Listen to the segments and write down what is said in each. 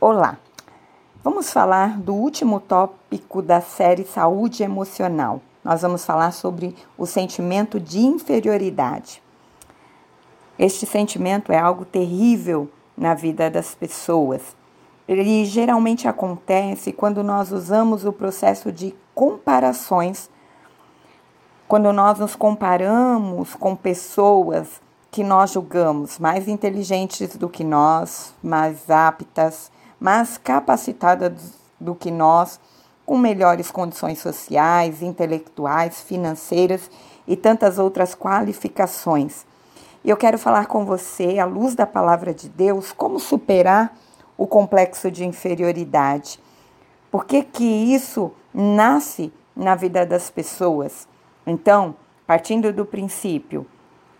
Olá! Vamos falar do último tópico da série Saúde Emocional. Nós vamos falar sobre o sentimento de inferioridade. Este sentimento é algo terrível na vida das pessoas. Ele geralmente acontece quando nós usamos o processo de comparações, quando nós nos comparamos com pessoas que nós julgamos mais inteligentes do que nós, mais aptas, mais capacitadas do que nós, com melhores condições sociais, intelectuais, financeiras e tantas outras qualificações. Eu quero falar com você, à luz da palavra de Deus, como superar o complexo de inferioridade. Por que, que isso nasce na vida das pessoas? Então, partindo do princípio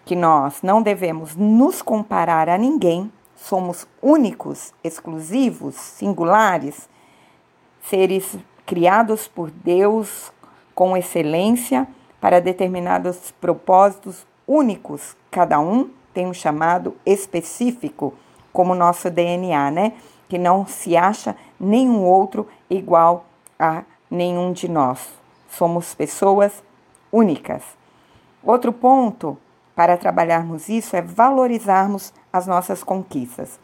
que nós não devemos nos comparar a ninguém, somos únicos, exclusivos, singulares, seres criados por Deus com excelência para determinados propósitos únicos. Cada um tem um chamado específico, como nosso DNA, né? Que não se acha nenhum outro igual a nenhum de nós. Somos pessoas únicas. Outro ponto para trabalharmos isso é valorizarmos as nossas conquistas.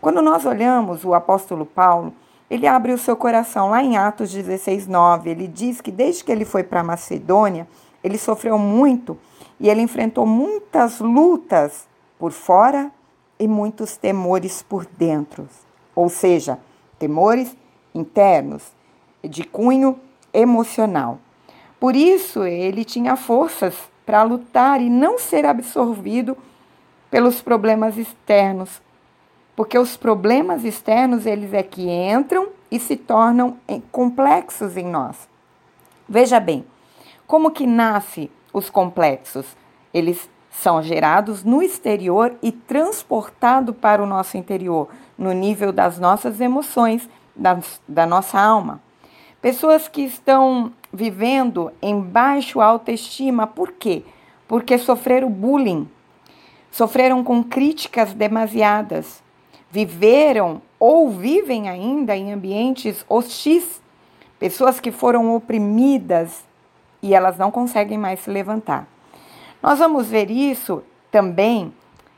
Quando nós olhamos o apóstolo Paulo, ele abre o seu coração lá em Atos 16, 9. Ele diz que desde que ele foi para Macedônia, ele sofreu muito e ele enfrentou muitas lutas por fora e muitos temores por dentro. Ou seja, temores internos, de cunho emocional. Por isso, ele tinha forças para lutar e não ser absorvido pelos problemas externos, porque os problemas externos eles é que entram e se tornam complexos em nós. Veja bem, como que nasce os complexos? Eles são gerados no exterior e transportados para o nosso interior, no nível das nossas emoções, da, da nossa alma. Pessoas que estão vivendo em baixo autoestima, por quê? Porque sofreram bullying, sofreram com críticas demasiadas, viveram ou vivem ainda em ambientes hostis, pessoas que foram oprimidas e elas não conseguem mais se levantar. Nós vamos ver isso também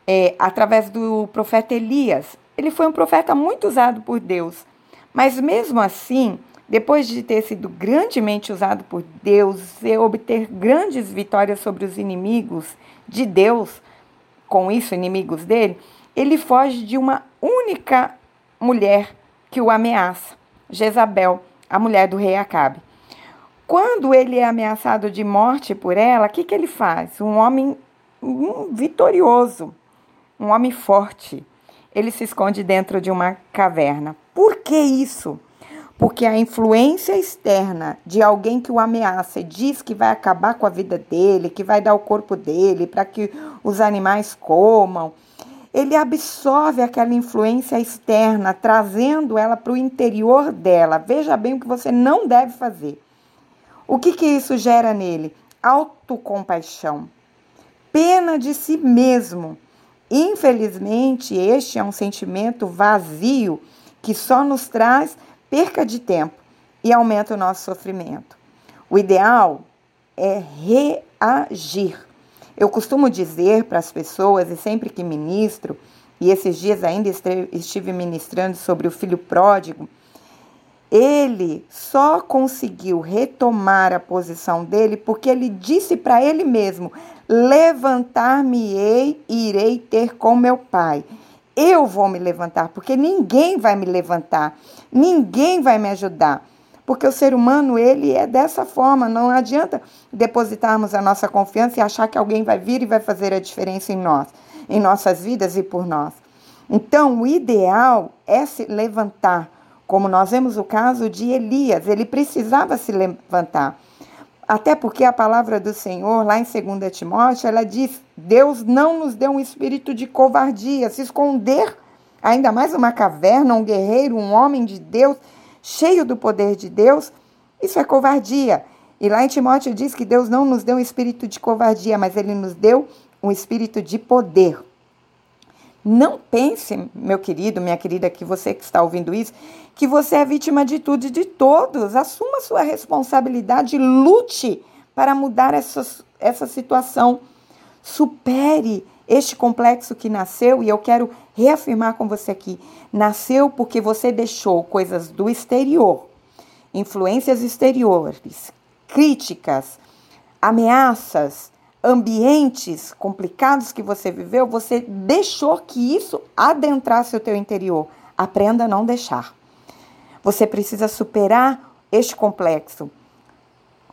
é, através do profeta Elias. Ele foi um profeta muito usado por Deus, mas mesmo assim, depois de ter sido grandemente usado por Deus e obter grandes vitórias sobre os inimigos de Deus, com isso, inimigos dele, ele foge de uma única mulher que o ameaça, Jezabel, a mulher do rei Acabe. Quando ele é ameaçado de morte por ela, o que, que ele faz? Um homem vitorioso, um homem forte. Ele se esconde dentro de uma caverna. Por que isso? Porque a influência externa de alguém que o ameaça e diz que vai acabar com a vida dele, que vai dar o corpo dele para que os animais comam, ele absorve aquela influência externa, trazendo ela para o interior dela. Veja bem o que você não deve fazer. O que, que isso gera nele? Autocompaixão, pena de si mesmo. Infelizmente, este é um sentimento vazio que só nos traz perca de tempo e aumenta o nosso sofrimento. O ideal é reagir. Eu costumo dizer para as pessoas, e sempre que ministro, e esses dias ainda estive ministrando sobre o filho pródigo, ele só conseguiu retomar a posição dele porque ele disse para ele mesmo: Levantar-me-ei e irei ter com meu pai. Eu vou me levantar, porque ninguém vai me levantar, ninguém vai me ajudar. Porque o ser humano, ele é dessa forma, não adianta depositarmos a nossa confiança e achar que alguém vai vir e vai fazer a diferença em nós, em nossas vidas e por nós. Então, o ideal é se levantar, como nós vemos o caso de Elias, ele precisava se levantar. Até porque a palavra do Senhor, lá em 2 Timóteo, ela diz: Deus não nos deu um espírito de covardia, se esconder, ainda mais uma caverna, um guerreiro, um homem de Deus, cheio do poder de Deus, isso é covardia. E lá em Timóteo diz que Deus não nos deu um espírito de covardia, mas ele nos deu um espírito de poder. Não pense, meu querido, minha querida, que você que está ouvindo isso, que você é vítima de tudo e de todos. Assuma sua responsabilidade, lute para mudar essa, essa situação. Supere este complexo que nasceu, e eu quero reafirmar com você aqui: nasceu porque você deixou coisas do exterior, influências exteriores, críticas, ameaças, ambientes complicados que você viveu, você deixou que isso adentrasse o teu interior. Aprenda a não deixar. Você precisa superar este complexo.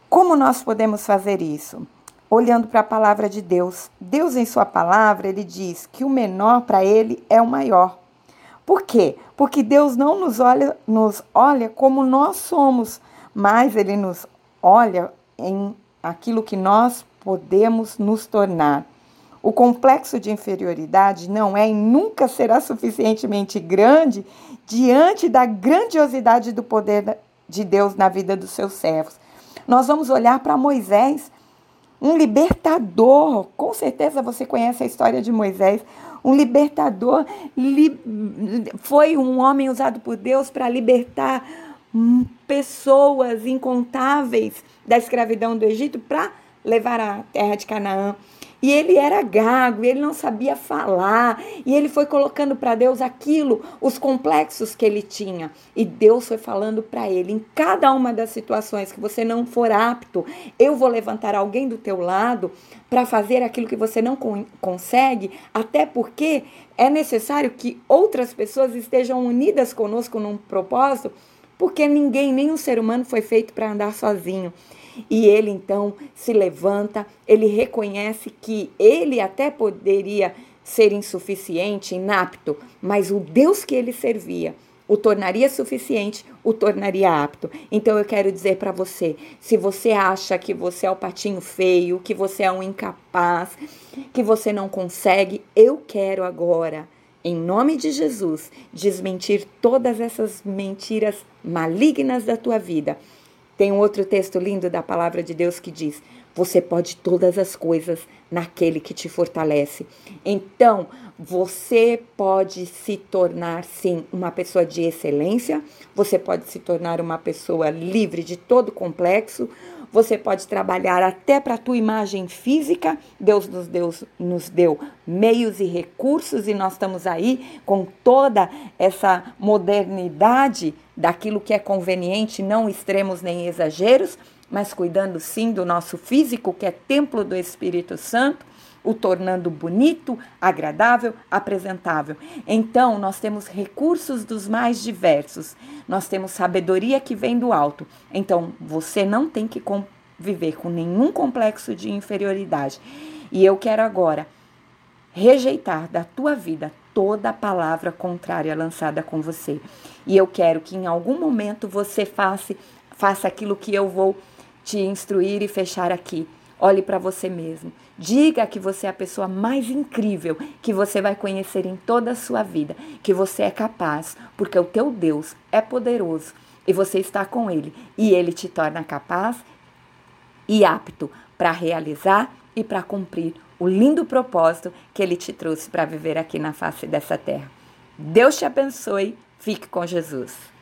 Como nós podemos fazer isso? Olhando para a palavra de Deus. Deus, em Sua palavra, ele diz que o menor para ele é o maior. Por quê? Porque Deus não nos olha, nos olha como nós somos, mas Ele nos olha em aquilo que nós podemos nos tornar. O complexo de inferioridade não é e nunca será suficientemente grande diante da grandiosidade do poder de Deus na vida dos seus servos. Nós vamos olhar para Moisés, um libertador. Com certeza você conhece a história de Moisés. Um libertador li, foi um homem usado por Deus para libertar pessoas incontáveis da escravidão do Egito para levar a terra de Canaã. E ele era gago, ele não sabia falar, e ele foi colocando para Deus aquilo, os complexos que ele tinha. E Deus foi falando para ele: em cada uma das situações que você não for apto, eu vou levantar alguém do teu lado para fazer aquilo que você não consegue, até porque é necessário que outras pessoas estejam unidas conosco num propósito, porque ninguém, nenhum ser humano foi feito para andar sozinho. E ele então se levanta, ele reconhece que ele até poderia ser insuficiente, inapto, mas o Deus que ele servia o tornaria suficiente, o tornaria apto. Então eu quero dizer para você, se você acha que você é o patinho feio, que você é um incapaz, que você não consegue, eu quero agora em nome de Jesus, desmentir todas essas mentiras malignas da tua vida tem um outro texto lindo da palavra de Deus que diz: Você pode todas as coisas naquele que te fortalece. Então, você pode se tornar, sim, uma pessoa de excelência, você pode se tornar uma pessoa livre de todo complexo, você pode trabalhar até para a tua imagem física. Deus nos deu, nos deu meios e recursos e nós estamos aí com toda essa modernidade daquilo que é conveniente, não extremos nem exageros, mas cuidando sim do nosso físico, que é templo do Espírito Santo o tornando bonito, agradável, apresentável. Então, nós temos recursos dos mais diversos. Nós temos sabedoria que vem do alto. Então, você não tem que conviver com nenhum complexo de inferioridade. E eu quero agora rejeitar da tua vida toda palavra contrária lançada com você. E eu quero que em algum momento você faça, faça aquilo que eu vou te instruir e fechar aqui Olhe para você mesmo. Diga que você é a pessoa mais incrível que você vai conhecer em toda a sua vida, que você é capaz, porque o teu Deus é poderoso e você está com ele e ele te torna capaz e apto para realizar e para cumprir o lindo propósito que ele te trouxe para viver aqui na face dessa terra. Deus te abençoe. Fique com Jesus.